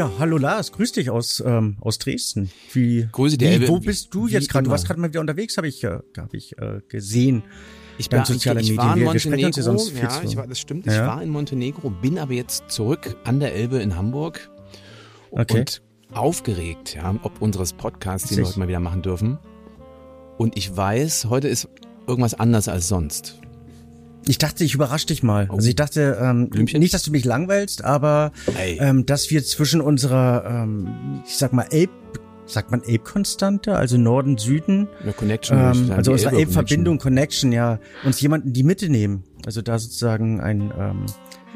Ja, hallo Lars, grüß dich aus ähm, aus Dresden. Wie, Grüße dir. wie, Elbe. wo bist du jetzt gerade? Du warst gerade mal wieder unterwegs, habe ich, äh, hab ich äh, gesehen. Ich, Dank war, ich, ich war in Medien. Wir- wir sonst viel ja, ich war, das stimmt. Ja. Ich war in Montenegro, bin aber jetzt zurück an der Elbe in Hamburg Okay. und aufgeregt, ja, ob unseres Podcasts, den wir heute mal wieder machen dürfen. Und ich weiß, heute ist irgendwas anders als sonst. Ich dachte, ich überrasche dich mal. Oh. Also ich dachte, ähm, Blümchen? nicht, dass du mich langweilst, aber Ey. ähm, dass wir zwischen unserer, ähm, ich sag mal, Elb, sagt man Elbkonstante, also Norden, Süden, Eine Connection. ähm, also unserer Elbverbindung, Connection, ja, uns jemanden in die Mitte nehmen. Also da sozusagen ein, ähm, Connection.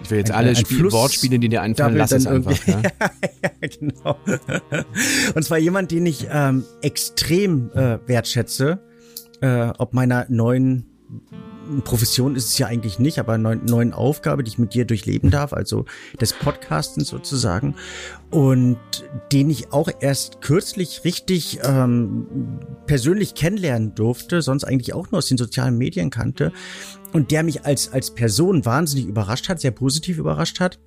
Ich will jetzt ein- alle ein Spiel, Fluss- Wortspiele, die dir einfallen, lass es einfach. Ja? ja, genau. Und zwar jemand, den ich ähm, extrem äh, wertschätze, äh, ob meiner neuen Profession ist es ja eigentlich nicht, aber neuen, neuen Aufgabe, die ich mit dir durchleben darf, also des Podcastens sozusagen. Und den ich auch erst kürzlich richtig ähm, persönlich kennenlernen durfte, sonst eigentlich auch nur aus den sozialen Medien kannte. Und der mich als, als Person wahnsinnig überrascht hat, sehr positiv überrascht hat.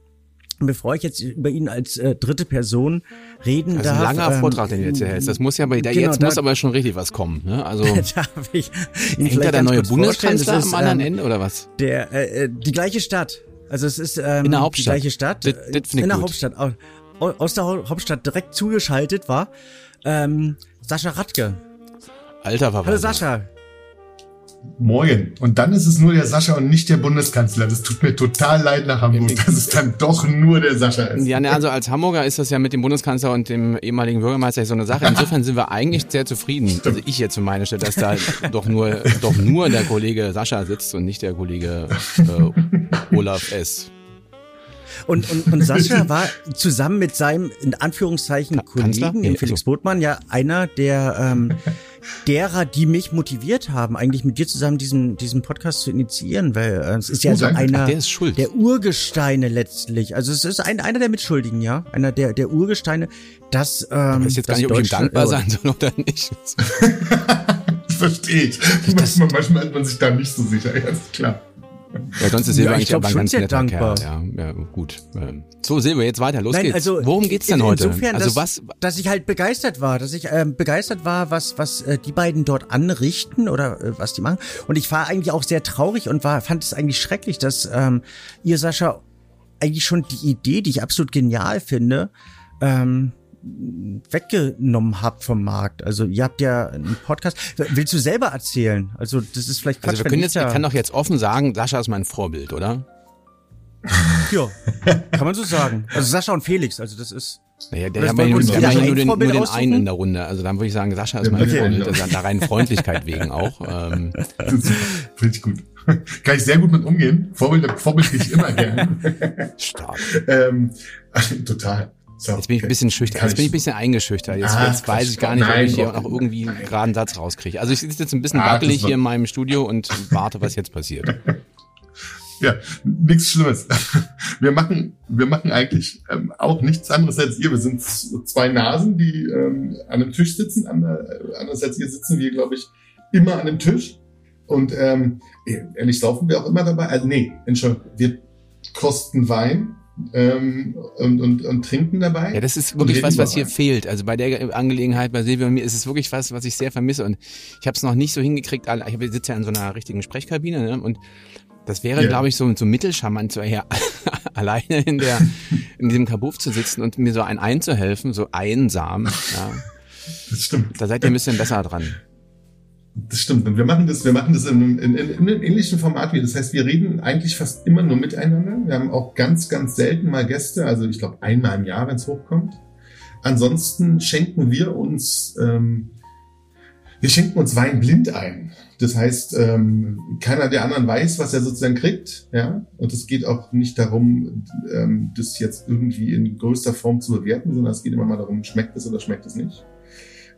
Und bevor ich jetzt über ihn als äh, dritte Person reden Das ist ein darf. langer ähm, Vortrag, den du jetzt hier hältst. Das muss ja bei der genau, jetzt muss aber schon richtig was kommen. Ne? Also darf ich ihn hängt da der neue? Bundeskanzler am anderen ähm, Ende oder was? Der, äh, äh, die gleiche Stadt. Also es ist ähm, In der die Hauptstadt. gleiche Stadt. Das- das in der gut. Hauptstadt. Au- au- Aus der Hau- Hauptstadt direkt zugeschaltet war ähm, Sascha Radke. Alter Verwalter. Hallo Sascha. Moin. Und dann ist es nur der Sascha und nicht der Bundeskanzler. Das tut mir total leid nach Hamburg, dass es dann doch nur der Sascha ist. Ja, ne, also als Hamburger ist das ja mit dem Bundeskanzler und dem ehemaligen Bürgermeister so eine Sache. Insofern sind wir eigentlich sehr zufrieden. Also ich jetzt für meine Stelle, dass da doch nur, doch nur der Kollege Sascha sitzt und nicht der Kollege äh, Olaf S. Und, und, und Sascha war zusammen mit seinem, in Anführungszeichen? Kollegen, dem Felix also- Botmann, ja einer der ähm, derer, die mich motiviert haben, eigentlich mit dir zusammen diesen, diesen Podcast zu initiieren, weil äh, es ist ja so einer Ach, der ist schuld. der Urgesteine letztlich. Also es ist ein, einer der Mitschuldigen, ja, einer der, der Urgesteine, dass ähm, Ich weiß jetzt gar nicht, ob ich dankbar äh, sein soll oder nicht. Verstehe ich. Manchmal, manchmal ist man sich da nicht so sicher. Ja, ist klar. Ja, sonst ist Ja, Silber ich eigentlich glaub aber ein ganz sehr netter dankbar. Kerl. Ja, ja, gut. So, Silber, jetzt weiter. Los Nein, geht's. also Worum geht's denn in- heute? Insofern, also dass, was? dass ich halt begeistert war, dass ich ähm, begeistert war, was was äh, die beiden dort anrichten oder äh, was die machen. Und ich war eigentlich auch sehr traurig und war fand es eigentlich schrecklich, dass ähm, ihr Sascha eigentlich schon die Idee, die ich absolut genial finde, ähm, weggenommen habt vom Markt. Also ihr habt ja einen Podcast. Willst du selber erzählen? Also das ist vielleicht Quatsch, Also wir können ich jetzt, ich kann doch jetzt offen sagen, Sascha ist mein Vorbild, oder? ja, kann man so sagen. Also Sascha und Felix, also das ist Naja, der Das haben wir nur, ein nur den, nur den aussuchen? einen in der Runde. Also dann würde ich sagen, Sascha ist mein okay. Vorbild. Also der reinen Freundlichkeit wegen auch. Ähm, Das ist- Finde ich gut. Kann ich sehr gut mit umgehen. Vorbild, Vorbild kriege ich immer gerne. stark. ähm, total. So, Jetzt bin ich ein bisschen schüchtern. Jetzt bin ich ein bisschen eingeschüchtert. Jetzt, Ah, jetzt weiß ich gar nicht, ob nein, ich hier noch irgendwie einen geraden Satz rauskriege. Also ich sitze jetzt ein bisschen Ah, wackelig hier in meinem Studio und warte, was jetzt passiert. Ja, nichts Schlimmes. Wir machen, wir machen eigentlich ähm, auch nichts anderes als ihr. Wir sind zwei Nasen, die ähm, an einem Tisch sitzen. Ander- Anders als ihr sitzen wir, glaube ich, immer an einem Tisch. Und ähm, ehrlich saufen wir auch immer dabei. Also nee, Entschuldigung, wir kosten Wein ähm, und, und, und trinken dabei. Ja, das ist wirklich was, was hier Wein. fehlt. Also bei der Angelegenheit bei Silvia und mir ist es wirklich was, was ich sehr vermisse. Und ich habe es noch nicht so hingekriegt. Ich sitze ja in so einer richtigen Sprechkabine ne? und das wäre, Ja. glaube ich, so, so mittelcharmant, so hier alleine in der in diesem Kabuff zu sitzen und mir so ein einzuhelfen, so einsam. Ja. Das stimmt. Da seid ihr ein bisschen besser dran. Das stimmt. Und wir machen das, wir machen das in, einem- in, in, in einem ähnlichen Format wie. Das heißt, wir reden eigentlich fast immer nur miteinander. Wir haben auch ganz, ganz selten mal Gäste. Also ich glaube einmal im Jahr, wenn es hochkommt. Ansonsten schenken wir uns, ähm, wir schenken uns Wein blind ein. Das heißt, ähm, keiner der anderen weiß, was er sozusagen kriegt. Ja, und es geht auch nicht darum, ähm, das jetzt irgendwie in größter Form zu bewerten, sondern es geht immer mal darum, schmeckt es oder schmeckt es nicht.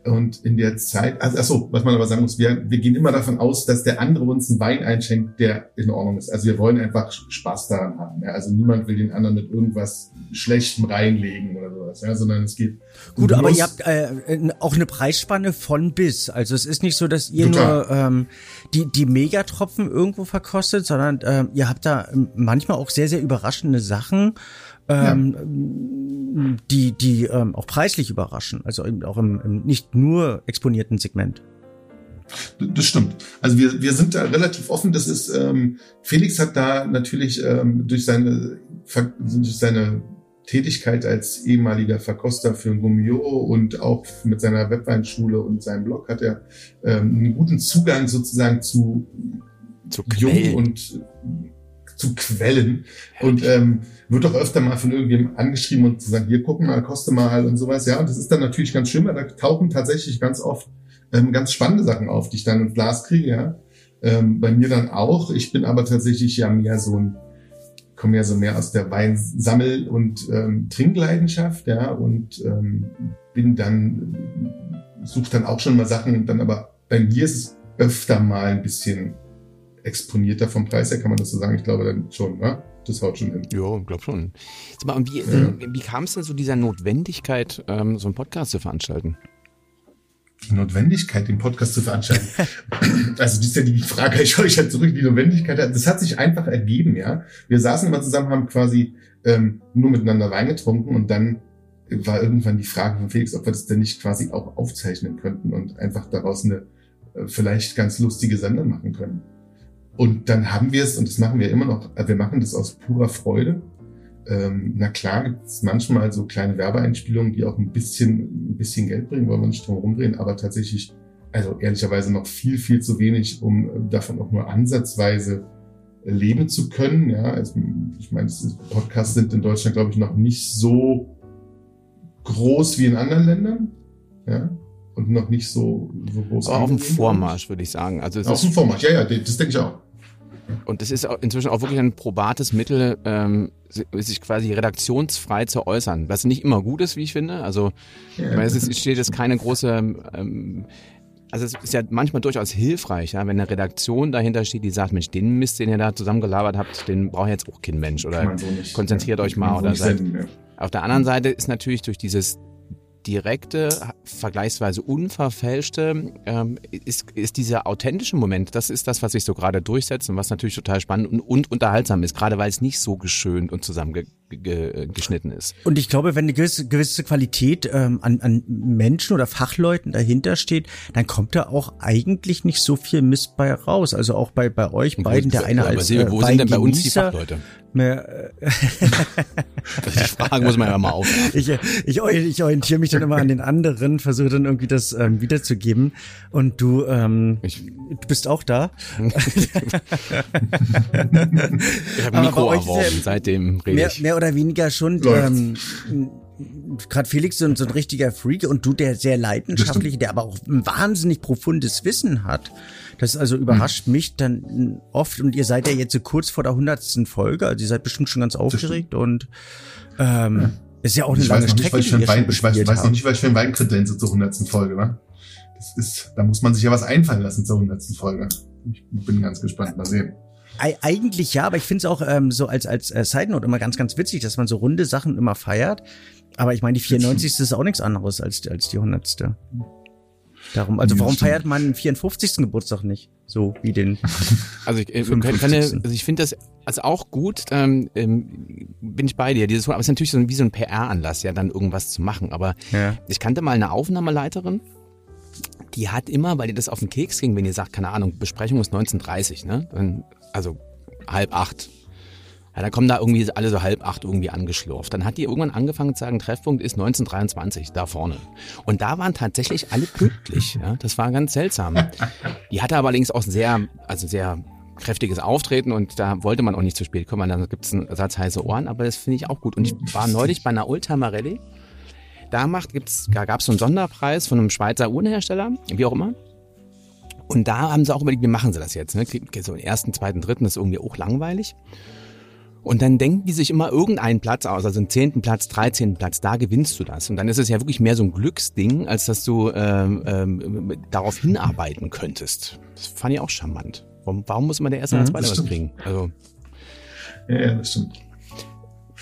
Und in der Zeit, also, ach so, was man aber sagen muss, wir, wir gehen immer davon aus, dass der andere uns einen Wein einschenkt, der in Ordnung ist. Also wir wollen einfach Spaß daran haben. Ja? Also niemand will den anderen mit irgendwas Schlechtem reinlegen oder sowas, ja? sondern es geht. Gut, aber ihr habt äh, auch eine Preisspanne von bis. Also es ist nicht so, dass ihr Total. nur ähm, die, die Megatropfen irgendwo verkostet, sondern ähm, ihr habt da ähm, manchmal auch sehr, sehr überraschende Sachen. Ähm, die, die ähm, auch preislich überraschen, also eben auch im, im nicht nur exponierten Segment. Das stimmt. Also wir, wir sind da relativ offen. Das ist, ähm, Felix hat da natürlich ähm, durch seine durch seine Tätigkeit als ehemaliger Verkoster für Gummio und auch mit seiner Webweinschule und seinem Blog hat er ähm, einen guten Zugang sozusagen zu, zu Jung und zu Quellen und ähm, wird auch öfter mal von irgendjemandem angeschrieben und zu sagen, hier gucken mal, koste mal und sowas. Ja, und das ist dann natürlich ganz schön, weil da tauchen tatsächlich ganz oft ähm, ganz spannende Sachen auf, die ich dann ins Glas kriege. Ja, ähm, bei mir dann auch. Ich bin aber tatsächlich ja mehr so ein komme ja so mehr aus der Weinsammel- und ähm, Trinkleidenschaft, ja, und ähm, bin dann, suche dann auch schon mal Sachen, dann aber bei mir ist es öfter mal ein bisschen exponierter vom Preis her, kann man das so sagen? Ich glaube dann schon, ne? Das haut schon hin. Ja, glaub schon. Sag mal, und wie, ja. wie kam es denn zu dieser Notwendigkeit, ähm, so einen Podcast zu veranstalten? die Notwendigkeit, den Podcast zu veranstalten. also das ist ja die Frage, ich euch halt zurück, die Notwendigkeit, das hat sich einfach ergeben, ja. Wir saßen immer zusammen, haben quasi ähm, nur miteinander Wein getrunken und dann war irgendwann die Frage von Felix, ob wir das denn nicht quasi auch aufzeichnen könnten und einfach daraus eine äh, vielleicht ganz lustige Sendung machen können. Und dann haben wir es, und das machen wir immer noch, äh, wir machen das aus purer Freude ähm, na klar gibt es manchmal so kleine Werbeeinspielungen, die auch ein bisschen, ein bisschen Geld bringen, wollen wir nicht drum rumdrehen, aber tatsächlich, also ehrlicherweise noch viel, viel zu wenig, um davon auch nur ansatzweise leben zu können. Ja, also, ich meine, Podcasts sind in Deutschland, glaube ich, noch nicht so groß wie in anderen Ländern. Ja, und noch nicht so, so groß. Aber auf dem Vormarsch, würde ich sagen. Also auf dem Vormarsch, ja, ja, das denke ich auch. Und das ist inzwischen auch wirklich ein probates Mittel, ähm, sich quasi redaktionsfrei zu äußern, was nicht immer gut ist, wie ich finde. Also ja. weil es ist, steht jetzt keine große, ähm, also es ist ja manchmal durchaus hilfreich, ja, wenn eine Redaktion dahinter steht, die sagt, Mensch, den Mist, den ihr da zusammengelabert habt, den braucht jetzt auch kein Mensch oder so konzentriert ja, euch mal oder seid. Ja. Auf der anderen Seite ist natürlich durch dieses direkte, vergleichsweise unverfälschte, ähm, ist, ist dieser authentische Moment, das ist das, was sich so gerade durchsetzt und was natürlich total spannend und, und unterhaltsam ist, gerade weil es nicht so geschönt und zusammengeschnitten ist. Und ich glaube, wenn eine gewisse, gewisse Qualität ähm, an, an Menschen oder Fachleuten dahinter steht, dann kommt da auch eigentlich nicht so viel Mist bei raus. Also auch bei, bei euch beiden, der eine als äh, Wo sind denn bei uns die Fachleute? Mehr, äh, die Fragen muss man ja mal auf. Ich, ich, ich orientiere mich dann immer an den anderen, versuche dann irgendwie das ähm, wiederzugeben. Und du, ähm, ich, du bist auch da. ich habe Mikro erworben, seitdem rede mehr, ich. Mehr oder weniger schon. Ähm, Gerade Felix so, so ein richtiger Freak und du der sehr leidenschaftliche, der aber auch ein wahnsinnig profundes Wissen hat. Das also überrascht mhm. mich dann oft und ihr seid ja jetzt so kurz vor der hundertsten Folge, also ihr seid bestimmt schon ganz aufgeregt und ähm, ja. ist ja auch eine ich lange Strecke. Nicht, die Wein, ich weiß, weiß noch nicht, weil ich für einen Wein kredenze zur hundertsten Folge, wa? Das ist, da muss man sich ja was einfallen lassen zur hundertsten Folge. Ich bin ganz gespannt, mal sehen. Eigentlich ja, aber ich finde es auch ähm, so als als äh, Side Note immer ganz ganz witzig, dass man so runde Sachen immer feiert. Aber ich meine, die 94. ist auch nichts anderes als als die 100. Darum, also warum feiert man den 54. Geburtstag nicht? So wie den. Also ich, äh, kann, kann, also ich finde das also auch gut, ähm, ähm, bin ich bei dir. Dieses, aber es ist natürlich so wie so ein PR-Anlass, ja, dann irgendwas zu machen. Aber ja. ich kannte mal eine Aufnahmeleiterin, die hat immer, weil ihr das auf den Keks ging, wenn ihr sagt, keine Ahnung, Besprechung ist 19.30, ne? Dann, also halb acht. Ja, dann kommen da irgendwie alle so halb acht irgendwie angeschlurft. Dann hat die irgendwann angefangen zu sagen, Treffpunkt ist 1923, da vorne. Und da waren tatsächlich alle pünktlich. Ja, das war ganz seltsam. Die hatte aber allerdings auch sehr, also sehr kräftiges Auftreten und da wollte man auch nicht zu spät kommen, dann gibt es einen Satz heiße Ohren, aber das finde ich auch gut. Und ich war neulich bei einer Rallye. Da macht, gibt's, da gab es so einen Sonderpreis von einem Schweizer Uhrenhersteller, wie auch immer. Und da haben sie auch überlegt, wie machen sie das jetzt? Ne? So im ersten, zweiten, dritten ist irgendwie auch langweilig. Und dann denken die sich immer irgendeinen Platz aus, also einen zehnten Platz, dreizehnten Platz, da gewinnst du das. Und dann ist es ja wirklich mehr so ein Glücksding, als dass du ähm, ähm, darauf hinarbeiten könntest. Das fand ich auch charmant. Warum, warum muss man der Erste mhm, als Zweiter was kriegen? Also, ja, ja, das stimmt.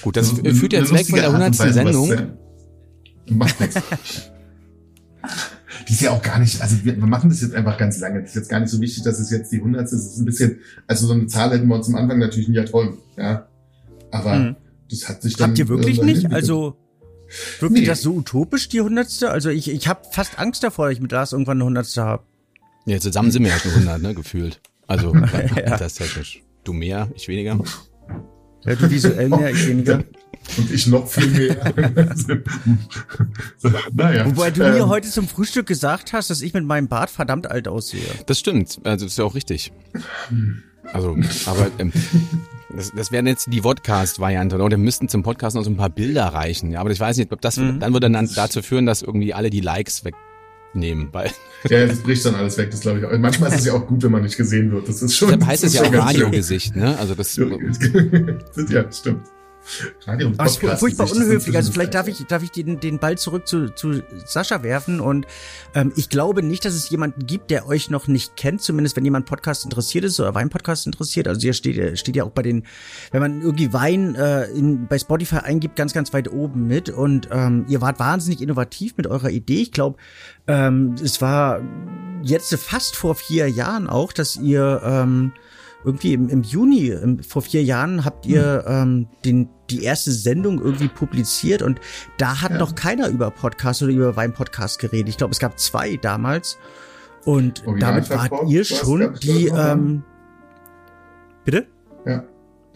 Gut, das also, führt jetzt weg von der hundertsten Sendung. Macht nichts. die ist ja auch gar nicht, also wir, wir machen das jetzt einfach ganz lange. Das ist jetzt gar nicht so wichtig, dass es jetzt die hundertste ist. Es ist ein bisschen, also so eine Zahl hätten wir uns am Anfang natürlich nie erträumen, ja. Aber mhm. das hat sich dann. Habt ihr wirklich nicht? Also, Wirkt nee. das so utopisch, die hundertste? Also ich, ich habe fast Angst davor, dass ich mit Lars irgendwann eine hundertste habe. Ja, zusammen sind wir ja schon 100, ne, gefühlt. Also, ja. das technisch. Du mehr, ich weniger. Ja, du visuell mehr, ich weniger. Und ich noch viel mehr. naja. Wobei du mir ähm, heute zum Frühstück gesagt hast, dass ich mit meinem Bart verdammt alt aussehe. Das stimmt. Also das ist ja auch richtig. Also, aber ähm, das, das wäre jetzt die Vodcast-Variante, oder? Wir müssten zum Podcast noch so ein paar Bilder reichen. Ja, aber ich weiß nicht, ob das mhm. dann würde dann dazu führen, dass irgendwie alle die Likes wegnehmen, weil ja, das bricht dann alles weg, das glaube ich auch. Manchmal ist es ja auch gut, wenn man nicht gesehen wird. Das ist schon. Deshalb heißt es ja auch Radiogesicht, ne? Also das. ja, stimmt. Radio Ach, furchtbar unhöflich. Also vielleicht darf ich, darf ich den, den Ball zurück zu, zu Sascha werfen. Und ähm, ich glaube nicht, dass es jemanden gibt, der euch noch nicht kennt. Zumindest wenn jemand Podcast interessiert ist oder Wein-Podcast interessiert. Also hier steht, steht ja auch bei den, wenn man irgendwie Wein äh, in, bei Spotify eingibt, ganz, ganz weit oben mit. Und ähm, ihr wart wahnsinnig innovativ mit eurer Idee. Ich glaube, ähm, es war jetzt fast vor vier Jahren auch, dass ihr ähm, irgendwie im, im Juni, im, vor vier Jahren, habt ihr hm. ähm, den, die erste Sendung irgendwie publiziert und da hat ja. noch keiner über Podcast oder über Wein-Podcast geredet. Ich glaube, es gab zwei damals. Und damit wart ihr schon die. Ähm, bitte? Ja.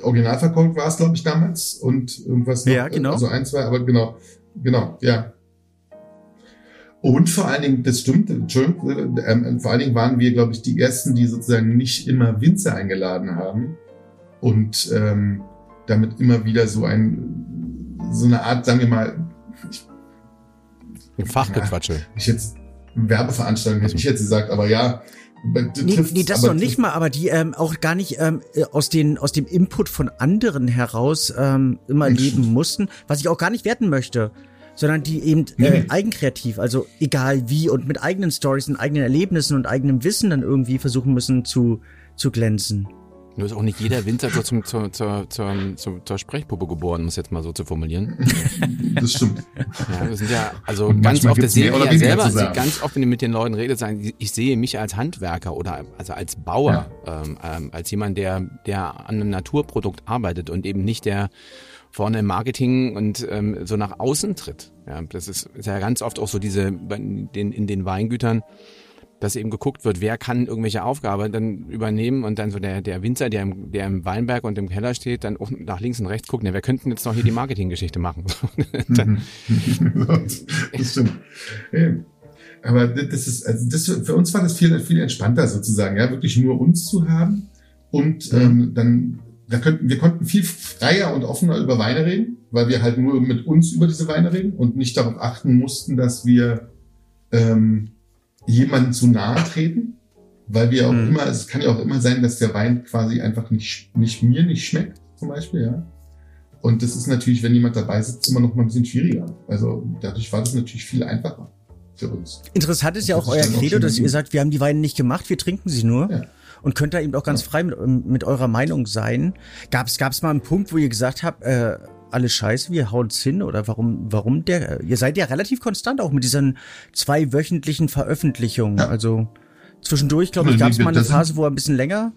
Originalverkauf war es, glaube ich, damals. Und irgendwas noch. Ja, genau. Also ein, zwei, aber genau. Genau, ja. Und vor allen Dingen, das stimmt, Entschuldigung, ähm, vor allen Dingen waren wir, glaube ich, die ersten, die sozusagen nicht immer Winzer eingeladen haben und ähm, damit immer wieder so ein, so eine Art, sagen wir mal, ich, Fachgequatsche. Ja, ich jetzt Werbeveranstaltung hätte ich jetzt gesagt, aber ja, Nee, nee, das noch nicht mal, aber die ähm, auch gar nicht ähm, äh, aus, den, aus dem Input von anderen heraus ähm, immer leben mussten, was ich auch gar nicht werten möchte sondern die eben äh, eigenkreativ, also egal wie und mit eigenen Stories und eigenen Erlebnissen und eigenem Wissen dann irgendwie versuchen müssen zu, zu glänzen. Nur ist auch nicht jeder Winter zur, zum, zur, zur, zur, zur, zur Sprechpuppe geboren, um es jetzt mal so zu formulieren. Das stimmt. Ja, wir sind ja, also und ganz oft, das sehen wir ja selber, ganz oft, wenn ihr mit den Leuten redet, sagen, ich sehe mich als Handwerker oder also als Bauer, ja. ähm, ähm, als jemand, der, der an einem Naturprodukt arbeitet und eben nicht der vorne im Marketing und ähm, so nach außen tritt. Ja, das ist, ist ja ganz oft auch so diese in den, in den Weingütern, dass eben geguckt wird, wer kann irgendwelche Aufgaben dann übernehmen und dann so der, der Winzer, der im, der im Weinberg und im Keller steht, dann auch nach links und rechts gucken, ja, wer könnten jetzt noch hier die Marketinggeschichte machen? dann, das stimmt. Aber das ist, also das, für uns war das viel, viel entspannter sozusagen, ja, wirklich nur uns zu haben und ähm, dann da könnten, wir konnten viel freier und offener über Weine reden, weil wir halt nur mit uns über diese Weine reden und nicht darauf achten mussten, dass wir ähm, jemanden zu nahe treten, weil wir auch mhm. immer, es kann ja auch immer sein, dass der Wein quasi einfach nicht, nicht mir nicht schmeckt, zum Beispiel, ja. Und das ist natürlich, wenn jemand dabei sitzt, immer noch mal ein bisschen schwieriger. Also dadurch war das natürlich viel einfacher für uns. Interessant ist ja auch euer Credo, dass ihr sagt, wir haben die Weine nicht gemacht, wir trinken sie nur. Ja und könnt da eben auch ganz frei mit, mit eurer Meinung sein. Gab es gab's mal einen Punkt, wo ihr gesagt habt, äh, alles scheiße, wir hauen's hin oder warum, warum der, ihr seid ja relativ konstant auch mit diesen zwei wöchentlichen Veröffentlichungen, ja. also zwischendurch, glaube ich, gab es mal eine Phase, wo er ein bisschen länger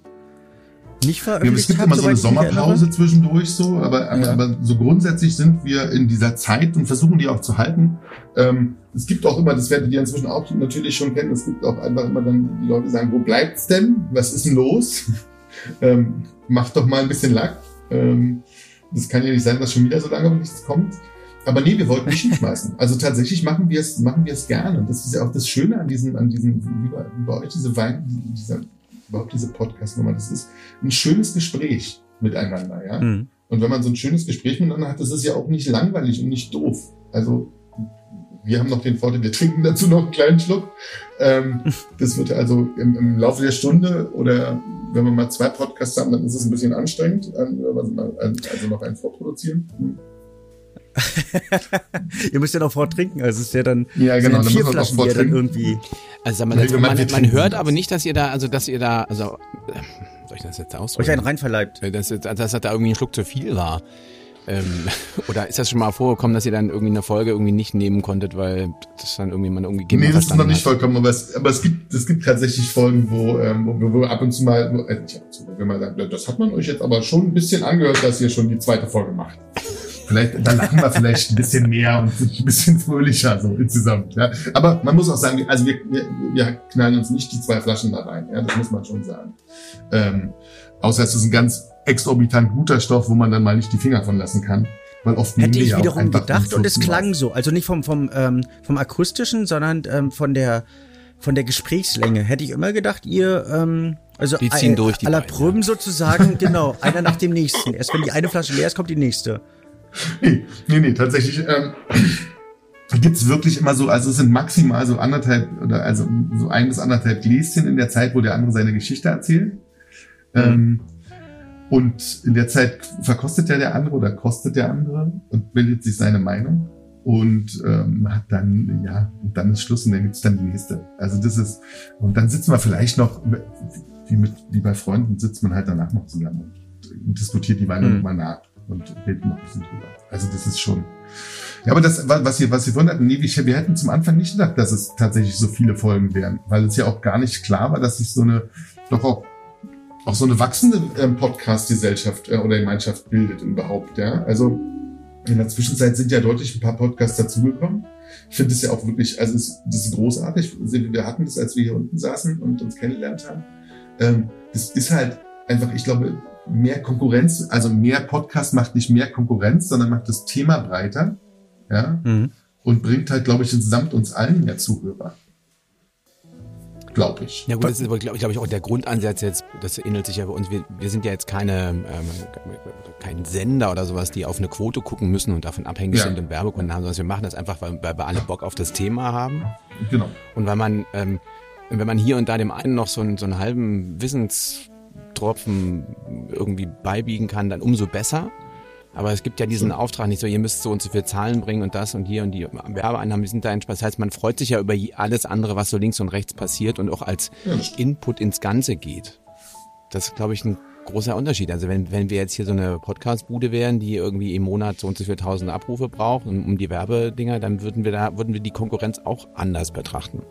nicht veröffentlicht ja, es gibt immer so eine Sommerpause zwischendurch so, aber, aber, ja. aber so grundsätzlich sind wir in dieser Zeit und versuchen die auch zu halten. Ähm, es gibt auch immer, das werdet ihr inzwischen auch natürlich schon kennen, es gibt auch einfach immer dann die Leute sagen, wo bleibt's denn? Was ist denn los? ähm, macht doch mal ein bisschen Lack. Ähm, das kann ja nicht sein, dass schon wieder so lange nichts kommt. Aber nee, wir wollten nicht hinschmeißen. Also tatsächlich machen wir es, machen wir es gerne. Und das ist ja auch das Schöne an diesem, an diesem, wie bei, wie bei euch, diese Wein, dieser überhaupt diese Podcast-Nummer. Das ist ein schönes Gespräch miteinander, ja. Mhm. Und wenn man so ein schönes Gespräch miteinander hat, das ist ja auch nicht langweilig und nicht doof. Also wir haben noch den Vorteil, wir trinken dazu noch einen kleinen Schluck. Ähm, das wird also im, im, Laufe der Stunde oder wenn wir mal zwei Podcasts haben, dann ist es ein bisschen anstrengend, also noch einen vorproduzieren. Hm. ihr müsst ja noch vortrinken, also es ist ja dann, ja, genau, dann vier Flaschen, die dann irgendwie. Also sag mal, das, man, man hört aber nicht, dass ihr da, also dass ihr da, also äh, soll ich das jetzt ausdrücken? Euch einen reinverleibt. Äh, dass, dass, dass da irgendwie ein Schluck zu viel war. Ähm, oder ist das schon mal vorgekommen, dass ihr dann irgendwie eine Folge irgendwie nicht nehmen konntet, weil das dann irgendwie man irgendwie Nee, das ist noch nicht vollkommen, aber es, aber es gibt es gibt tatsächlich Folgen, wo, ähm, wo, wo ab und zu mal, äh, nicht ab und zu, wenn man sagt, das hat man euch jetzt aber schon ein bisschen angehört, dass ihr schon die zweite Folge macht. Vielleicht, dann lachen wir vielleicht ein bisschen mehr und ein bisschen fröhlicher so insgesamt. Ja. Aber man muss auch sagen, also wir, wir, wir knallen uns nicht die zwei Flaschen da rein. Ja, das muss man schon sagen. Ähm, außer es ist ein ganz exorbitant guter Stoff, wo man dann mal nicht die Finger von lassen kann. Weil oft Hätte ich wiederum gedacht und es klang so. Also nicht vom, vom, ähm, vom akustischen, sondern ähm, von der von der Gesprächslänge. Hätte ich immer gedacht, ihr ähm, also die ziehen durch die aller Pröben sozusagen, genau, einer nach dem nächsten. Erst wenn die eine Flasche leer ist, kommt die nächste. Nee, nee, nee tatsächlich ähm, gibt's wirklich immer so, also es sind maximal so anderthalb oder also so ein bis anderthalb Gläschen in der Zeit, wo der andere seine Geschichte erzählt. Mhm. Ähm, und in der Zeit verkostet ja der andere oder kostet der andere und bildet sich seine Meinung und ähm, hat dann, ja, und dann ist Schluss und dann gibt's dann die nächste. Also das ist, und dann sitzen wir vielleicht noch, wie, mit, wie bei Freunden, sitzt man halt danach noch zusammen und, diskutiert die Meinung mhm. nochmal nach und redet noch ein bisschen drüber. Also das ist schon. Ja, aber das, was ihr, was ihr vorhin hatten, nee, wir hätten zum Anfang nicht gedacht, dass es tatsächlich so viele Folgen wären, weil es ja auch gar nicht klar war, dass sich so eine, doch auch auch so eine wachsende ähm, Podcast-Gesellschaft äh, oder Gemeinschaft bildet überhaupt, ja. Also in der Zwischenzeit sind ja deutlich ein paar Podcasts dazugekommen. Ich finde das ja auch wirklich, also es, das ist großartig. Wir hatten das, als wir hier unten saßen und uns kennengelernt haben. Ähm, das ist halt einfach, ich glaube, mehr Konkurrenz, also mehr Podcast macht nicht mehr Konkurrenz, sondern macht das Thema breiter, ja, mhm. und bringt halt, glaube ich, insgesamt uns allen mehr Zuhörer glaube ich. Ja gut, das ist aber, glaube glaub ich, auch der Grundansatz jetzt, das ähnelt sich ja bei uns, wir, wir sind ja jetzt keine, ähm, kein Sender oder sowas, die auf eine Quote gucken müssen und davon abhängig ja. sind und Werbekunden haben, sondern wir machen das einfach, weil, weil wir alle Bock auf das Thema haben. Genau. Und weil man, ähm, wenn man hier und da dem einen noch so einen, so einen halben Wissenstropfen irgendwie beibiegen kann, dann umso besser. Aber es gibt ja diesen Auftrag nicht so, ihr müsst so und so viel Zahlen bringen und das und hier und die Werbeeinnahmen, sind da entspannt. Das heißt, man freut sich ja über alles andere, was so links und rechts passiert und auch als Input ins Ganze geht. Das ist, glaube ich, ein großer Unterschied. Also wenn, wenn wir jetzt hier so eine Podcast-Bude wären, die irgendwie im Monat so und so viel tausend Abrufe braucht, um, um die Werbedinger, dann würden wir da, würden wir die Konkurrenz auch anders betrachten.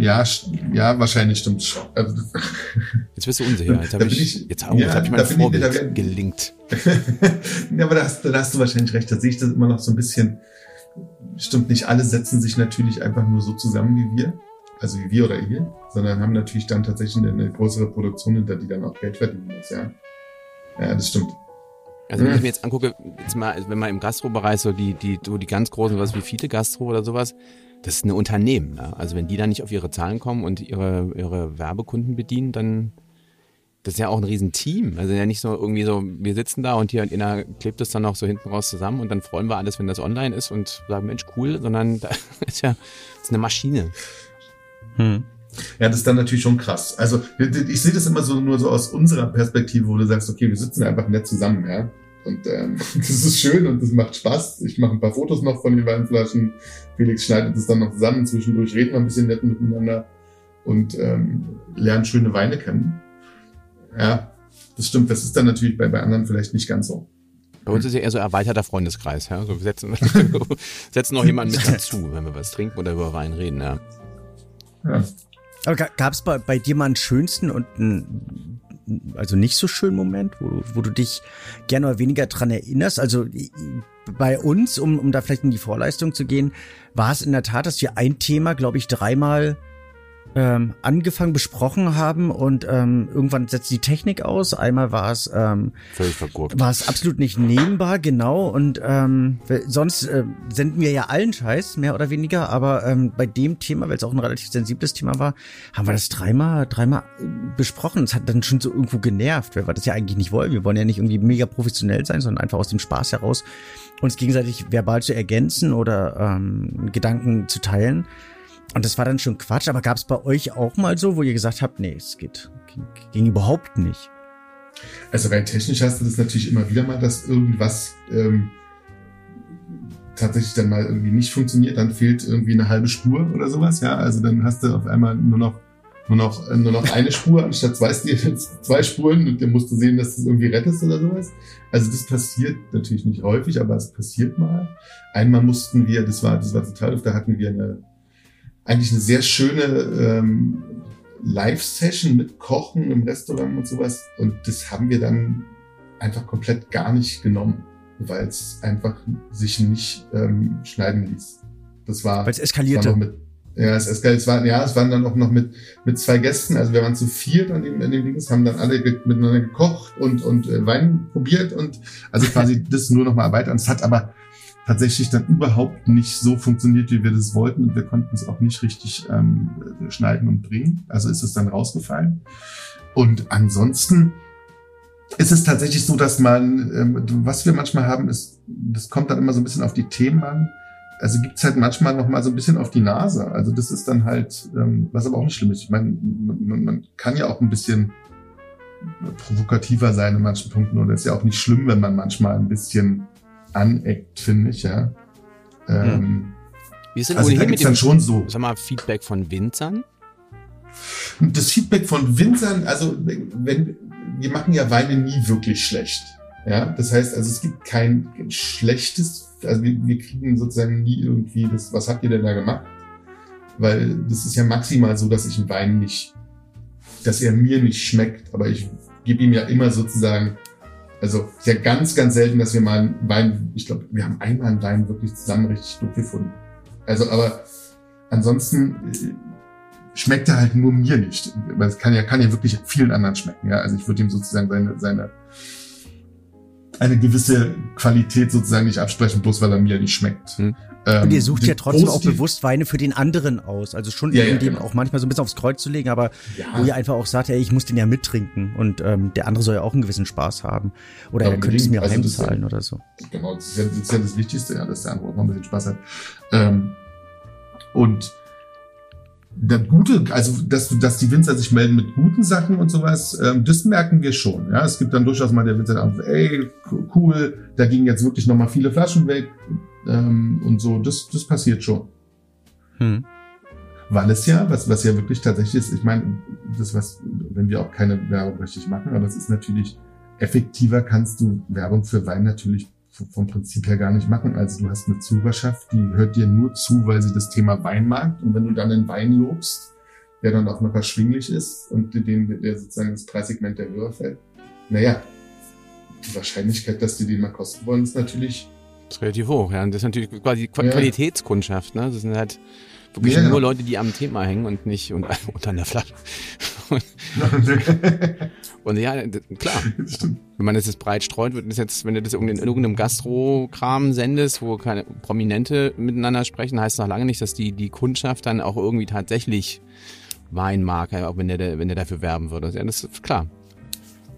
Ja, ja, wahrscheinlich stimmt also, Jetzt bist du unsicher. Jetzt habe ich, ich, jetzt, oh, ja, jetzt hab ich mein Vorbild ich, werden, gelingt. ja, aber da hast, da hast du wahrscheinlich recht. Da sehe ich das immer noch so ein bisschen. Stimmt nicht, alle setzen sich natürlich einfach nur so zusammen wie wir. Also wie wir oder ihr. Sondern haben natürlich dann tatsächlich eine, eine größere Produktion hinter, die dann auch Geld verdienen muss, ja. Ja, das stimmt. Also wenn ich mir jetzt angucke, jetzt mal, wenn man im Gastrobereich so die, die, so die ganz großen, was wie viele Gastro oder sowas, das ist ein Unternehmen. Ne? Also wenn die da nicht auf ihre Zahlen kommen und ihre, ihre Werbekunden bedienen, dann das ist ja auch ein Riesenteam. Also ja nicht so irgendwie so, wir sitzen da und hier und einer klebt es dann noch so hinten raus zusammen und dann freuen wir alles, wenn das online ist und sagen, Mensch, cool, sondern da ist ja das ist eine Maschine. Hm. Ja, das ist dann natürlich schon krass. Also ich sehe das immer so nur so aus unserer Perspektive, wo du sagst, okay, wir sitzen einfach nett zusammen, ja. Und ähm, das ist schön und das macht Spaß. Ich mache ein paar Fotos noch von den Weinflaschen. Felix schneidet es dann noch zusammen. Zwischendurch reden wir ein bisschen nett miteinander und ähm, lernen schöne Weine kennen. Ja, das stimmt. Das ist dann natürlich bei, bei anderen vielleicht nicht ganz so. Bei uns ist ja eher so erweiterter Freundeskreis. Ja? So, wir setzen, setzen noch jemanden mit dazu, wenn wir was trinken oder über Wein reden. Ja. ja. Aber gab es bei, bei dir mal einen schönsten und einen also nicht so schönen Moment, wo, wo du dich gerne oder weniger dran erinnerst? Also bei uns, um, um da vielleicht in die Vorleistung zu gehen, war es in der Tat, dass wir ein Thema, glaube ich, dreimal ähm, angefangen, besprochen haben und ähm, irgendwann setzt die Technik aus. Einmal war es ähm, war es absolut nicht nehmbar, genau. Und ähm, sonst äh, senden wir ja allen Scheiß, mehr oder weniger, aber ähm, bei dem Thema, weil es auch ein relativ sensibles Thema war, haben wir das dreimal, dreimal äh, besprochen. Es hat dann schon so irgendwo genervt, weil wir das ja eigentlich nicht wollen. Wir wollen ja nicht irgendwie mega professionell sein, sondern einfach aus dem Spaß heraus uns gegenseitig verbal zu ergänzen oder ähm, Gedanken zu teilen. Und das war dann schon Quatsch, aber gab es bei euch auch mal so, wo ihr gesagt habt, nee, es geht, ging, ging überhaupt nicht? Also rein technisch hast du das natürlich immer wieder mal, dass irgendwas ähm, tatsächlich dann mal irgendwie nicht funktioniert, dann fehlt irgendwie eine halbe Spur oder sowas, ja. Also dann hast du auf einmal nur noch nur noch, nur noch eine Spur anstatt zwei, zwei Spuren und dann musst du sehen, dass du es irgendwie rettest oder sowas. Also das passiert natürlich nicht häufig, aber es passiert mal. Einmal mussten wir, das war, das war total, da hatten wir eine, eigentlich eine sehr schöne ähm, Live-Session mit Kochen im Restaurant und sowas. Und das haben wir dann einfach komplett gar nicht genommen, weil es einfach sich nicht ähm, schneiden ließ. Das war, weil es eskalierte. Mit, ja, es eskaliert. Es war, ja, es waren dann auch noch mit mit zwei Gästen. Also wir waren zu viert an dem, an dem Dings, haben dann alle ge miteinander gekocht und und äh, Wein probiert und also quasi das nur noch mal erweitert. Und es hat aber tatsächlich dann überhaupt nicht so funktioniert, wie wir das wollten. Und wir konnten es auch nicht richtig ähm, schneiden und bringen. Also ist es dann rausgefallen. Und ansonsten ist es tatsächlich so, dass man, ähm, was wir manchmal haben, ist, das kommt dann immer so ein bisschen auf die Themen an. Also gibt's halt manchmal noch mal so ein bisschen auf die Nase. Also das ist dann halt, ähm, was aber auch nicht schlimm ist. Ich meine, man, man kann ja auch ein bisschen provokativer sein in manchen Punkten. Und es ist ja auch nicht schlimm, wenn man manchmal ein bisschen aneckt, finde ich, ja. Ähm, Wir sind also ohnehin mit dem schon so. sag mal, Feedback von Winzern. Das Feedback von Winzern, also wenn wir machen ja Weine nie wirklich schlecht. Ja, das heißt, also es gibt kein schlechtes, also wir, wir kriegen sozusagen nie irgendwie das, was habt ihr denn da gemacht? Weil das ist ja maximal so, dass ich einen Wein nicht, dass er mir nicht schmeckt, aber ich gebe ihm ja immer sozusagen, also ist ja ganz, ganz selten, dass wir mal einen Wein, ich glaube, wir haben einmal einen Wein wirklich zusammen richtig doof gefunden. Also, aber ansonsten äh, schmeckt er halt nur mir nicht. Weil es kann ja, kann ja wirklich vielen anderen schmecken. Ja? Also ich würde ihm sozusagen seine, seine eine gewisse Qualität sozusagen nicht absprechen, bloß weil er mir nicht schmeckt. Hm. Ähm, Und ihr sucht ja trotzdem auch bewusst Weine für den anderen aus. Also schon Ja, ja, irgendwie genau. auch manchmal so ein bisschen aufs Kreuz zu legen, aber Ja. wo ihr einfach auch sagt, ey, ich muss den ja mittrinken und ähm, der andere soll ja auch einen gewissen Spaß haben. Oder Ja, er könnte es mir. Also heimzahlen oder so. Genau, das ist, ja, das ist ja das Wichtigste, ja, dass der andere auch noch ein bisschen Spaß hat. Ähm, und das Gute, also dass, dass die Winzer sich melden mit guten Sachen und sowas, ähm, das merken wir schon. Ja, es gibt dann durchaus mal der Winzer, der sagt, ey, cool, da gingen jetzt wirklich noch mal viele Flaschen weg ähm, und so. Das, das passiert schon. Hm. Weil es ja, was, was ja wirklich tatsächlich ist, ich meine, das was, wenn wir auch keine Werbung richtig machen, aber es ist natürlich effektiver kannst du Werbung für Wein natürlich vom Prinzip her gar nicht machen. Also du hast eine Zuhörerschaft, die hört dir nur zu, weil sie das Thema Wein mag. Und wenn du dann einen Wein lobst, der dann auch noch erschwinglich ist und den, der sozusagen ins Preissegment der Hörer fällt, naja, die Wahrscheinlichkeit, dass die den mal kosten wollen, ist natürlich Das ist relativ hoch, ja. Und das ist natürlich quasi. Qualitätskundschaft, ne? Das sind halt wirklich Ja, nur genau. Leute, die am Thema hängen und nicht unter, unter einer Flasche. Und ja, d- klar, Das wenn man das jetzt breit streut, wird das jetzt, wenn du das in irgendeinem Gastro-Kram sendest, wo keine Prominente miteinander sprechen, heißt noch lange nicht, dass die, die Kundschaft dann auch irgendwie tatsächlich Wein mag, ja, auch wenn der, wenn der dafür werben würde. Ja, das ist klar.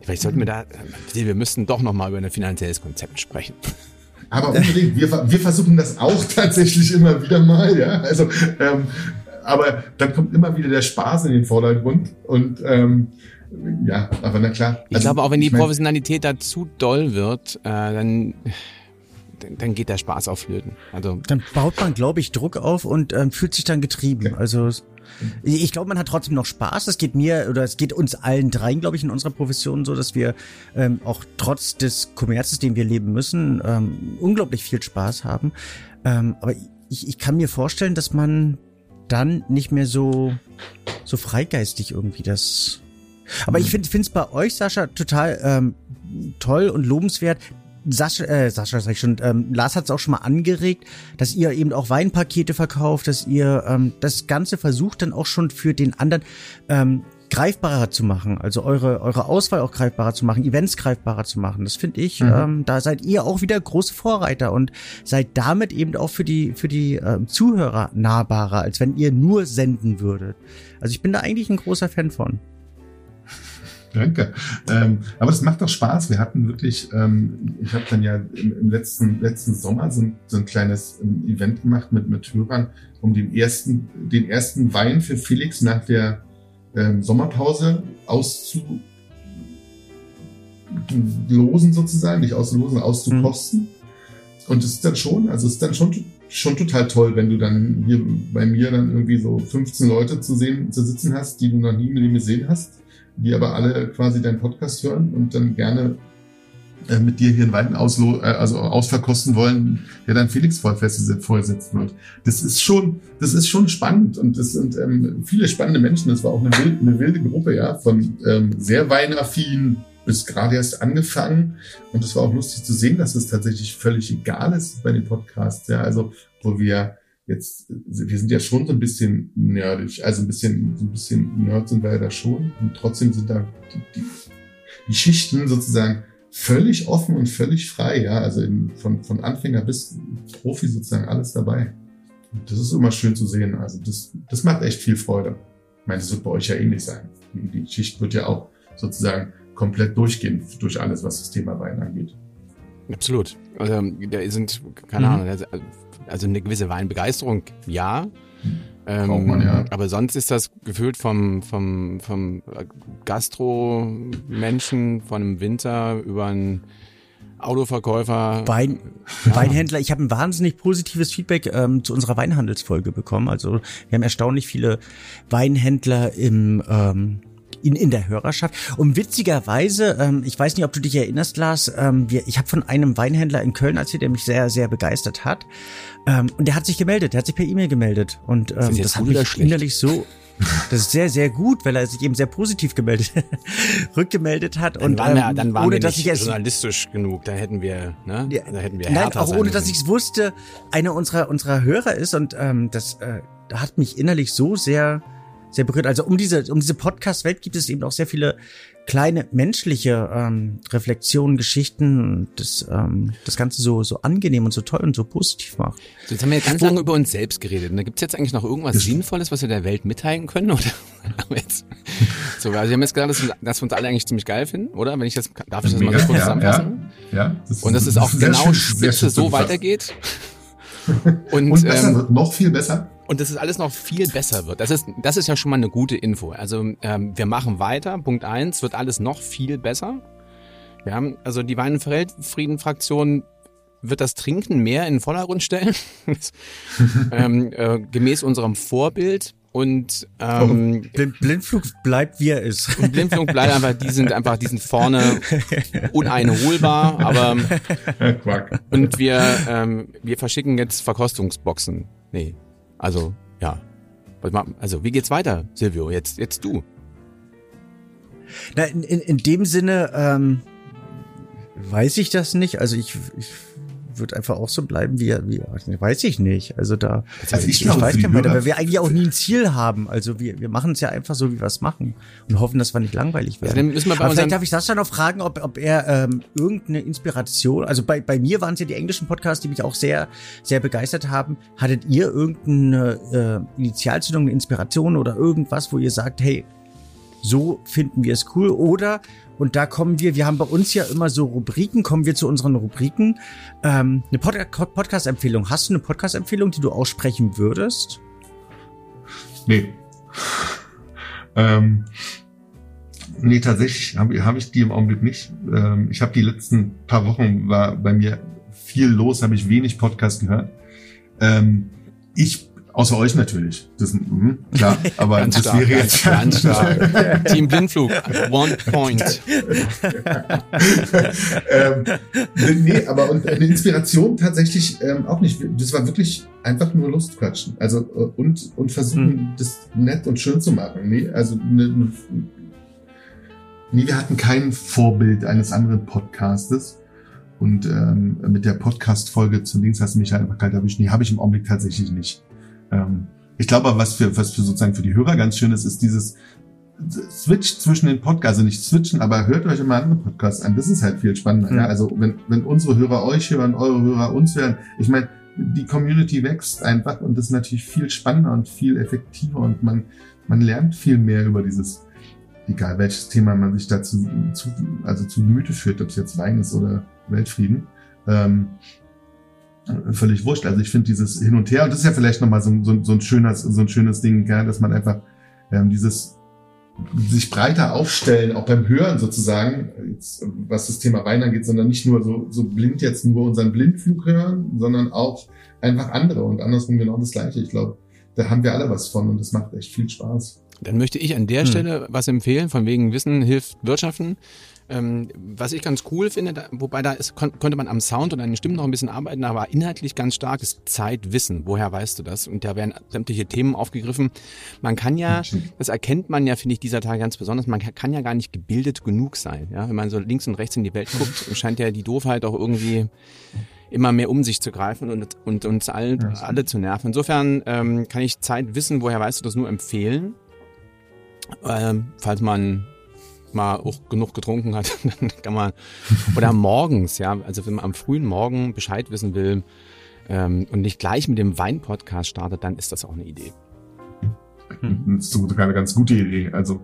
Vielleicht sollten wir da, wir müssten doch noch mal über ein finanzielles Konzept sprechen. Aber unbedingt, wir, wir versuchen das auch tatsächlich immer wieder mal, ja. Also, ähm, aber dann kommt immer wieder der Spaß in den Vordergrund und ähm, ja, aber na klar. Ich Also, glaube, auch wenn die ich Professionalität da zu doll wird, äh, dann, dann, geht der Spaß auf Flöten. Also Dann baut man, glaube ich, Druck auf und ähm, fühlt sich dann getrieben. Also es- ich glaube, man hat trotzdem noch Spaß. Es geht mir oder es geht uns allen dreien, glaube ich, in unserer Profession so, dass wir ähm, auch trotz des Kommerzes, den wir leben müssen, ähm, unglaublich viel Spaß haben. Ähm, aber ich, ich kann mir vorstellen, dass man dann nicht mehr so so freigeistig irgendwie das. Aber ich finde es bei euch, Sascha, total ähm, toll und lobenswert. Sascha, äh, Sascha sag ich schon, ähm, Lars hat es auch schon mal angeregt, dass ihr eben auch Weinpakete verkauft, dass ihr ähm, das Ganze versucht dann auch schon für den anderen ähm, greifbarer zu machen, also eure eure Auswahl auch greifbarer zu machen, Events greifbarer zu machen. Das finde ich, Mhm. ähm, da seid ihr auch wieder große Vorreiter und seid damit eben auch für die für die ähm, Zuhörer nahbarer, als wenn ihr nur senden würdet. Also ich bin da eigentlich ein großer Fan von. Danke. Ähm, aber das macht doch Spaß. Wir hatten wirklich, ähm, ich habe dann ja im, im letzten, letzten Sommer so ein, so ein kleines ähm, Event gemacht mit, mit Hörern, um den ersten, den ersten Wein für Felix nach der ähm, Sommerpause auszulosen sozusagen, nicht auszulosen, auszukosten. Und es ist dann schon, also es ist dann schon, schon total toll, wenn du dann hier bei mir dann irgendwie so 15 Leute zu sehen, zu sitzen hast, die du noch nie mit dem gesehen hast die aber alle quasi deinen Podcast hören und dann gerne äh, mit dir hier einen Wein auslo äh, also ausverkosten wollen, der dann Felix vorgesetzt wird. Das ist schon, das ist schon spannend und das sind ähm, viele spannende Menschen. Das war auch eine wilde, eine wilde Gruppe, ja, von ähm, sehr weinaffin bis gerade erst angefangen und es war auch lustig zu sehen, dass es tatsächlich völlig egal ist bei den Podcasts. Ja, also wo wir jetzt, wir sind ja schon so ein bisschen nerdig, also ein bisschen, so ein bisschen Nerd sind wir ja da schon und trotzdem sind da die, die, die Schichten sozusagen völlig offen und völlig frei, ja, also in, von, von Anfänger bis Profi sozusagen alles dabei. Und das ist immer schön zu sehen, also das, das macht echt viel Freude. Ich meine, das wird bei euch ja ähnlich sein. Die, die Schicht wird ja auch sozusagen komplett durchgehen durch alles, was das Thema Wein angeht. Absolut. Also da sind, keine mhm. Also eine gewisse Weinbegeisterung, ja. Ähm, Braucht man, ja. Aber sonst ist das gefühlt vom, vom, vom Gastro-Menschen, von einem Winter über einen Autoverkäufer. Wein, ja. Weinhändler. Ich habe ein wahnsinnig positives Feedback ähm, zu unserer Weinhandelsfolge bekommen. Also wir haben erstaunlich viele Weinhändler im ähm, in, in der Hörerschaft. Und witzigerweise, ähm, ich weiß nicht, ob du dich erinnerst, Lars, ähm, wir, ich habe von einem Weinhändler in Köln erzählt, der mich sehr, sehr begeistert hat. Ähm, und der hat sich gemeldet, der hat sich per E-Mail gemeldet. Und ähm, das hat mich innerlich so das ist sehr, sehr gut, weil er sich eben sehr positiv gemeldet, rückgemeldet hat. Dann und waren wir, ähm, dann waren ohne, wir dass ich es, journalistisch genug, da hätten wir, ne? Ja, da hätten wir Nein, auch ohne, dass ich es wusste, einer unserer, unserer Hörer ist und ähm, das äh, hat mich innerlich so sehr sehr berührt. Also um diese, um diese Podcast-Welt gibt es eben auch sehr viele kleine menschliche ähm, Reflexionen, Geschichten, das ähm, das Ganze so so angenehm und so toll und so positiv macht. So, jetzt haben wir ja ganz lange über uns selbst geredet. Und da gibt es jetzt eigentlich noch irgendwas Sinnvolles, was wir der Welt mitteilen können? Oder jetzt, so, also wir haben jetzt gesagt, dass, dass wir uns alle eigentlich ziemlich geil finden, oder? Wenn ich das darf ich das mal so kurz ja, zusammenfassen? Ja, ja das und dass es auch genau spitze so weitergeht. Und, und besser ähm, wird, noch viel besser und dass es alles noch viel besser wird. Das ist, das ist ja schon mal eine gute Info. Also ähm, wir machen weiter. Punkt eins wird alles noch viel besser. Wir haben also die Wein- und Frieden-Fraktion wird das Trinken mehr in den Vordergrund stellen, ähm, äh, gemäß unserem Vorbild. Und ähm, Blind, Blindflug bleibt wie er ist. Und Blindflug bleibt einfach, die sind einfach, die sind vorne uneinholbar, aber und wir ähm, wir verschicken jetzt Verkostungsboxen. Nee, also, ja. Also, wie geht's weiter, Silvio? Jetzt, jetzt du. Na, in, in, in dem Sinne, ähm, weiß ich das nicht. Also ich, ich wird einfach auch so bleiben, wie er, wie er, weiß ich nicht. Also da, also ich, ich weiß gar nicht, weil wir eigentlich auch nie ein Ziel haben. Also wir, wir machen es ja einfach so, wie wir es machen und hoffen, dass wir nicht langweilig werden. Dann müssen wir bei Aber vielleicht darf ich Sascha noch fragen, ob, ob er ähm, irgendeine Inspiration, also bei, bei mir waren es ja die englischen Podcasts, die mich auch sehr, sehr begeistert haben. Hattet ihr irgendeine äh, Initialzündung, eine Inspiration oder irgendwas, wo ihr sagt, hey, so finden wir es cool. Oder und da kommen wir, wir haben bei uns ja immer so Rubriken, kommen wir zu unseren Rubriken. Ähm, eine Pod Podcast-Empfehlung. Hast du eine Podcast-Empfehlung, die du aussprechen würdest? Nee. ähm, nee, tatsächlich habe hab ich die im Augenblick nicht. Ähm, ich habe die letzten paar Wochen, war bei mir viel los, habe ich wenig Podcast gehört. Ähm, ich Außer euch natürlich. Das, mh, klar, aber ganz das stark, wäre jetzt. Ganz stark. Team Blindflug, one point. ähm, nee, aber und eine Inspiration tatsächlich ähm, auch nicht. Das war wirklich einfach nur Lustquatschen. Also äh, und, und versuchen, hm. das nett und schön zu machen. Nee, also ne, ne, nee, wir hatten kein Vorbild eines anderen Podcastes. Und ähm, mit der Podcast-Folge zu links hast du mich halt einfach kalt erwischt. Nee, habe ich im Augenblick tatsächlich nicht. Ähm, ich glaube, was für, was für sozusagen für die Hörer ganz schön ist, ist dieses Switch zwischen den Podcasts, also nicht switchen, aber hört euch immer andere Podcasts an. Das ist halt viel spannender. Mhm. Ja? Also wenn, wenn unsere Hörer euch hören, eure Hörer uns hören, ich meine, die Community wächst einfach und das ist natürlich viel spannender und viel effektiver und man, man lernt viel mehr über dieses, egal welches Thema man sich dazu zu, also zu Gemüte führt, ob es jetzt Wein ist oder Weltfrieden. Ähm, völlig wurscht. Also ich finde dieses Hin und Her, und das ist ja vielleicht nochmal so, so, so, ein schönes, so ein schönes Ding, ja, dass man einfach ähm, dieses sich breiter aufstellen, auch beim Hören sozusagen, jetzt, was das Thema Wein angeht, sondern nicht nur so, so blind jetzt nur unseren Blindflug hören, sondern auch einfach andere und andersrum genau das Gleiche. Ich glaube, da haben wir alle was von und das macht echt viel Spaß. Dann möchte ich an der hm. Stelle was empfehlen, von wegen Wissen hilft Wirtschaften. Ähm, was ich ganz cool finde, da, wobei da ist, kon konnte man am Sound und an den Stimmen noch ein bisschen arbeiten, aber inhaltlich ganz stark ist Zeitwissen. Woher weißt du das? Und da werden sämtliche Themen aufgegriffen. Man kann ja, das erkennt man ja, finde ich, dieser Tage ganz besonders, man kann ja gar nicht gebildet genug sein. Ja? Wenn man so links und rechts in die Welt guckt, scheint ja die Doofheit auch irgendwie immer mehr um sich zu greifen und, und uns alle, alle zu nerven. Insofern ähm, kann ich Zeitwissen, woher weißt du das, nur empfehlen. Ähm, falls man mal auch genug getrunken hat, dann kann man, oder morgens, ja, also wenn man am frühen Morgen Bescheid wissen will ähm, und nicht gleich mit dem Wein-Podcast startet, dann ist das auch eine Idee. Das ist sogar eine ganz gute Idee. Also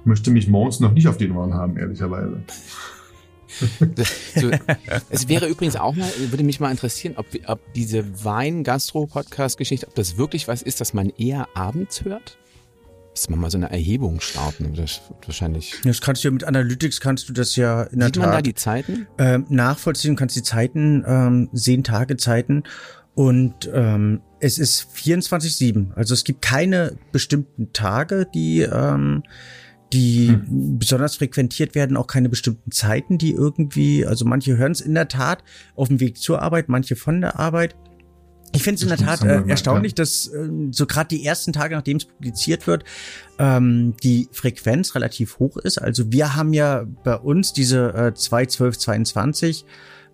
ich möchte mich morgens noch nicht auf den Ohren haben, ehrlicherweise. so, es wäre übrigens auch mal, würde mich mal interessieren, ob, ob diese Wein-Gastro-Podcast-Geschichte, ob das wirklich was ist, das man eher abends hört? Müsste man mal so eine Erhebung starten. Das wahrscheinlich. Das kannst du ja mit Analytics kannst du das ja in der Sieht Tat. man da die Zeiten? Ähm, nachvollziehen, kannst die Zeiten ähm, sehen, Tagezeiten. Und ähm, es ist 24-7. Also es gibt keine bestimmten Tage, die, ähm, die hm. besonders frequentiert werden, auch keine bestimmten Zeiten, die irgendwie, also manche hören es in der Tat auf dem Weg zur Arbeit, manche von der Arbeit. Ich finde es in der Tat äh, erstaunlich, dass äh, so gerade die ersten Tage, nachdem es publiziert wird, ähm, die Frequenz relativ hoch ist. Also wir haben ja bei uns diese äh, 2, 12, 22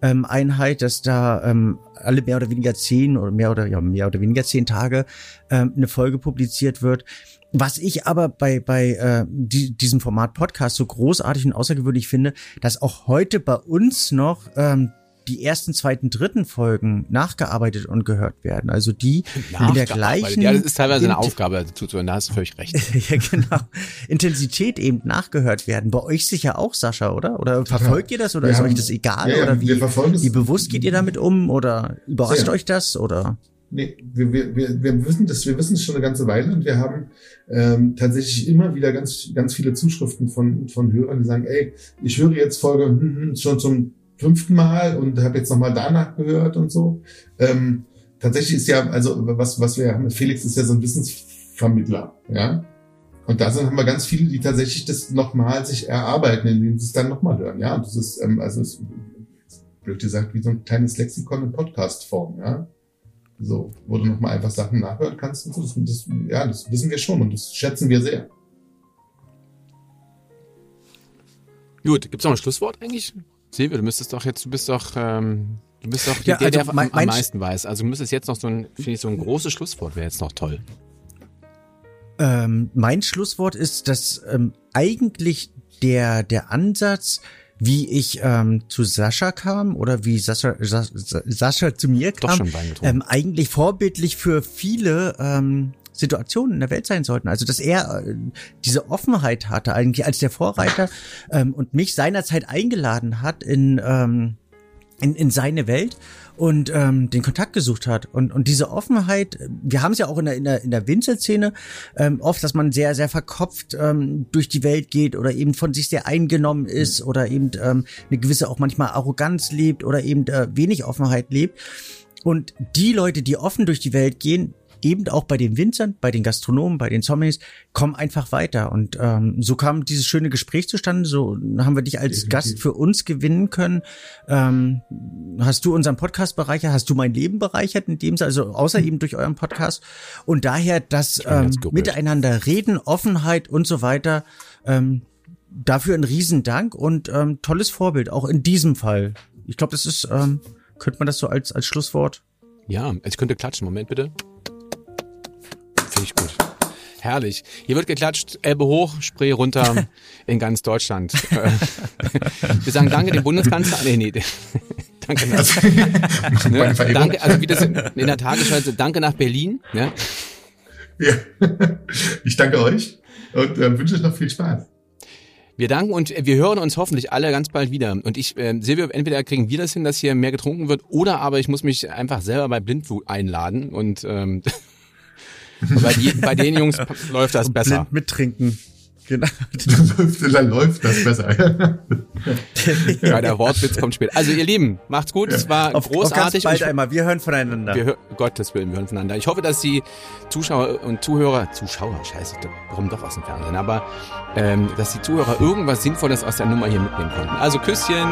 ähm, Einheit, dass da ähm, alle mehr oder weniger zehn oder mehr oder ja mehr oder weniger zehn Tage ähm, eine Folge publiziert wird. Was ich aber bei, bei äh, die, diesem Format Podcast so großartig und außergewöhnlich finde, dass auch heute bei uns noch ähm, die ersten, zweiten, dritten Folgen nachgearbeitet und gehört werden. Also die in der gleichen. Ja, das ist teilweise eine Aufgabe zuzuhören, da hast du völlig recht. ja, genau. Intensität eben nachgehört werden. Bei euch sicher auch, Sascha, oder? Oder verfolgt ihr das oder wir ist haben, euch das egal? Ja, ja, oder wie, wie bewusst geht ihr damit um? Oder überrascht euch das? Oder? Nee, wir, wir, wir, wir wissen das, wir wissen es schon eine ganze Weile und wir haben ähm, tatsächlich immer wieder ganz, ganz viele Zuschriften von, von Hörern, die sagen, ey, ich höre jetzt Folge hm, hm, schon zum fünften Mal und habe jetzt nochmal danach gehört und so. Ähm, tatsächlich ist ja, also was, was wir haben, Felix ist ja so ein Wissensvermittler, ja. Und da sind, haben wir ganz viele, die tatsächlich das nochmal sich erarbeiten, indem sie es dann nochmal hören, ja. Und das ist, ähm, also ist, blöd gesagt, wie so ein kleines Lexikon in Podcast-Form, ja. So, wo du nochmal einfach Sachen nachhören kannst und so. Das, das, ja, das wissen wir schon und das schätzen wir sehr. Gut, gibt's noch ein Schlusswort eigentlich? Silvia, du müsstest doch jetzt, du bist doch, ähm, du bist doch ja, der, also der mein, am, am meisten weiß. Also du müsstest jetzt noch so ein, finde ich, so ein großes Schlusswort wäre jetzt noch toll. Ähm, mein Schlusswort ist, dass ähm, eigentlich der, der Ansatz, wie ich ähm, zu Sascha kam oder wie Sascha, Sascha, Sascha zu mir kam, ähm, eigentlich vorbildlich für viele ähm, Situationen in der Welt sein sollten. Also dass er äh, diese Offenheit hatte eigentlich als der Vorreiter ähm, und mich seinerzeit eingeladen hat in ähm, in, in seine Welt und ähm, den Kontakt gesucht hat. Und, und diese Offenheit, wir haben es ja auch in der, in der, in der Winzelszene ähm, oft, dass man sehr, sehr verkopft ähm, durch die Welt geht oder eben von sich sehr eingenommen ist mhm. oder eben ähm, eine gewisse auch manchmal Arroganz lebt oder eben äh, wenig Offenheit lebt. Und die Leute, die offen durch die Welt gehen, eben auch bei den Winzern, bei den Gastronomen, bei den Zombies, kommen einfach weiter. Und ähm, so kam dieses schöne Gespräch zustande. So haben wir dich als Definitiv. Gast für uns gewinnen können. Ähm, hast du unseren Podcast bereichert? Hast du mein Leben bereichert in dem Sinne? Also außer eben durch euren Podcast. Und daher das ähm, Miteinander reden, Offenheit und so weiter. Ähm, dafür ein Riesendank und ähm, tolles Vorbild, auch in diesem Fall. Ich glaube, das ist, ähm, könnte man das so als, als Schlusswort ja, ich könnte klatschen. Moment bitte. Finde ich gut. Herrlich. Hier wird geklatscht, Elbe hoch, Spree runter in ganz Deutschland. Wir sagen Danke dem Bundeskanzler. Nee, nee. danke nach, ne? danke, also wie das in, in der Tagesschau, danke nach Berlin. Ne? Ja. Ich danke euch und äh, wünsche euch noch viel Spaß. Wir danken und wir hören uns hoffentlich alle ganz bald wieder. Und ich, äh, Silvio, entweder kriegen wir das hin, dass hier mehr getrunken wird, oder aber ich muss mich einfach selber bei Blindwut einladen und ähm, bei, die, bei den Jungs läuft das besser. Blind mittrinken. Genau. Dann läuft, das besser. ja, der Wortwitz kommt später. Also ihr Lieben, macht's gut. Es war Auf, auf ganz großartig. bald Ich- einmal. Wir hören voneinander. wir hör, Gottes Willen, wir hören voneinander. Ich hoffe, dass die Zuschauer und Zuhörer, Zuschauer, scheiße, ich komme doch aus dem Fernsehen, aber ähm, dass die Zuhörer irgendwas Sinnvolles aus der Nummer hier mitnehmen konnten. Also Küsschen.